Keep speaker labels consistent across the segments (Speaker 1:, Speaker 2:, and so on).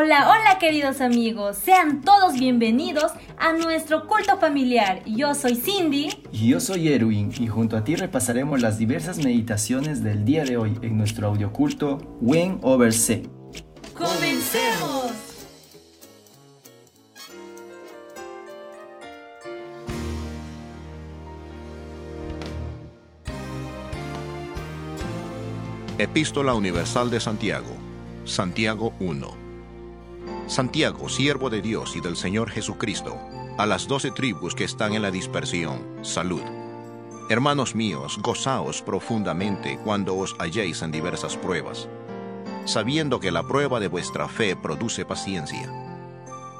Speaker 1: Hola, hola queridos amigos, sean todos bienvenidos a nuestro culto familiar. Yo soy Cindy.
Speaker 2: Y yo soy Erwin y junto a ti repasaremos las diversas meditaciones del día de hoy en nuestro audioculto When Over C.
Speaker 1: ¡Comencemos!
Speaker 3: Epístola Universal de Santiago, Santiago 1. Santiago, siervo de Dios y del Señor Jesucristo, a las doce tribus que están en la dispersión, salud. Hermanos míos, gozaos profundamente cuando os halléis en diversas pruebas, sabiendo que la prueba de vuestra fe produce paciencia.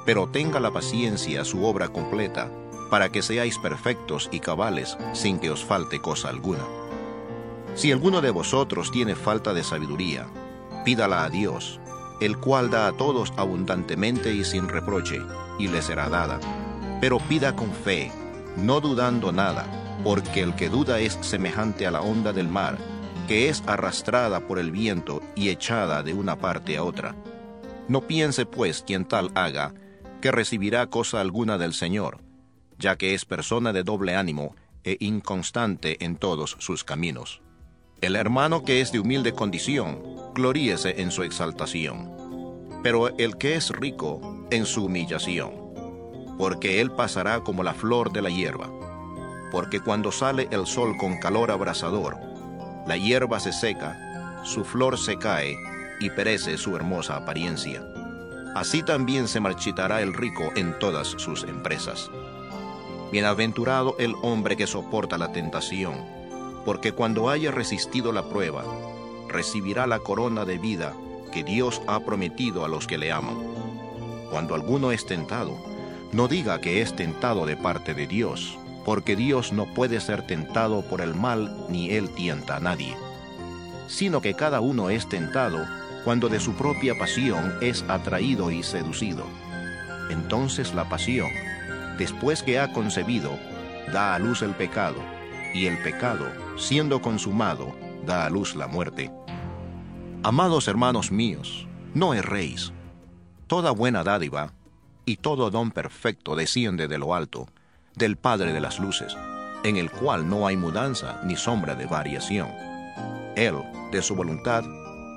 Speaker 3: Pero tenga la paciencia su obra completa, para que seáis perfectos y cabales sin que os falte cosa alguna. Si alguno de vosotros tiene falta de sabiduría, pídala a Dios, el cual da a todos abundantemente y sin reproche, y le será dada. Pero pida con fe, no dudando nada, porque el que duda es semejante a la onda del mar, que es arrastrada por el viento y echada de una parte a otra. No piense pues quien tal haga, que recibirá cosa alguna del Señor, ya que es persona de doble ánimo e inconstante en todos sus caminos. El hermano que es de humilde condición, gloríese en su exaltación, pero el que es rico en su humillación, porque él pasará como la flor de la hierba, porque cuando sale el sol con calor abrasador, la hierba se seca, su flor se cae y perece su hermosa apariencia. Así también se marchitará el rico en todas sus empresas. Bienaventurado el hombre que soporta la tentación, porque cuando haya resistido la prueba, recibirá la corona de vida que Dios ha prometido a los que le aman. Cuando alguno es tentado, no diga que es tentado de parte de Dios, porque Dios no puede ser tentado por el mal ni él tienta a nadie, sino que cada uno es tentado cuando de su propia pasión es atraído y seducido. Entonces la pasión, después que ha concebido, da a luz el pecado, y el pecado, siendo consumado, da a luz la muerte. Amados hermanos míos, no erréis. Toda buena dádiva y todo don perfecto desciende de lo alto, del Padre de las Luces, en el cual no hay mudanza ni sombra de variación. Él, de su voluntad,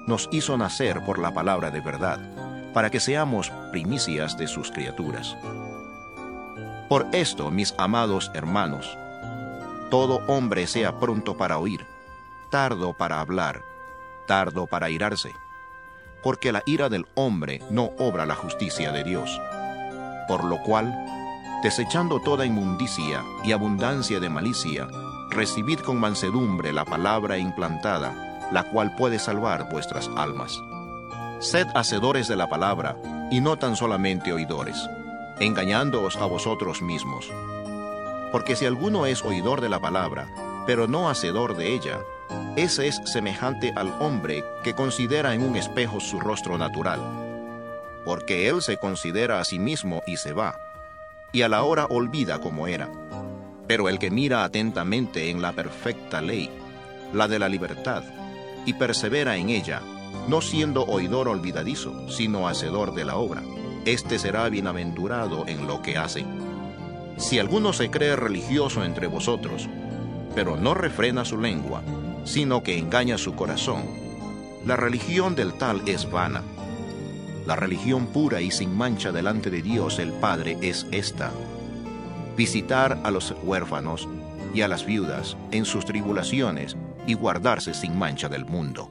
Speaker 3: nos hizo nacer por la palabra de verdad, para que seamos primicias de sus criaturas. Por esto, mis amados hermanos, todo hombre sea pronto para oír, tardo para hablar, tardo para irarse, porque la ira del hombre no obra la justicia de Dios. Por lo cual, desechando toda inmundicia y abundancia de malicia, recibid con mansedumbre la palabra implantada, la cual puede salvar vuestras almas. Sed hacedores de la palabra, y no tan solamente oidores, engañándoos a vosotros mismos. Porque si alguno es oidor de la palabra, pero no hacedor de ella, ese es semejante al hombre que considera en un espejo su rostro natural, porque él se considera a sí mismo y se va, y a la hora olvida como era. Pero el que mira atentamente en la perfecta ley, la de la libertad, y persevera en ella, no siendo oidor olvidadizo, sino hacedor de la obra, éste será bienaventurado en lo que hace. Si alguno se cree religioso entre vosotros, pero no refrena su lengua, sino que engaña su corazón, la religión del tal es vana. La religión pura y sin mancha delante de Dios el Padre es esta. Visitar a los huérfanos y a las viudas en sus tribulaciones y guardarse sin mancha del mundo.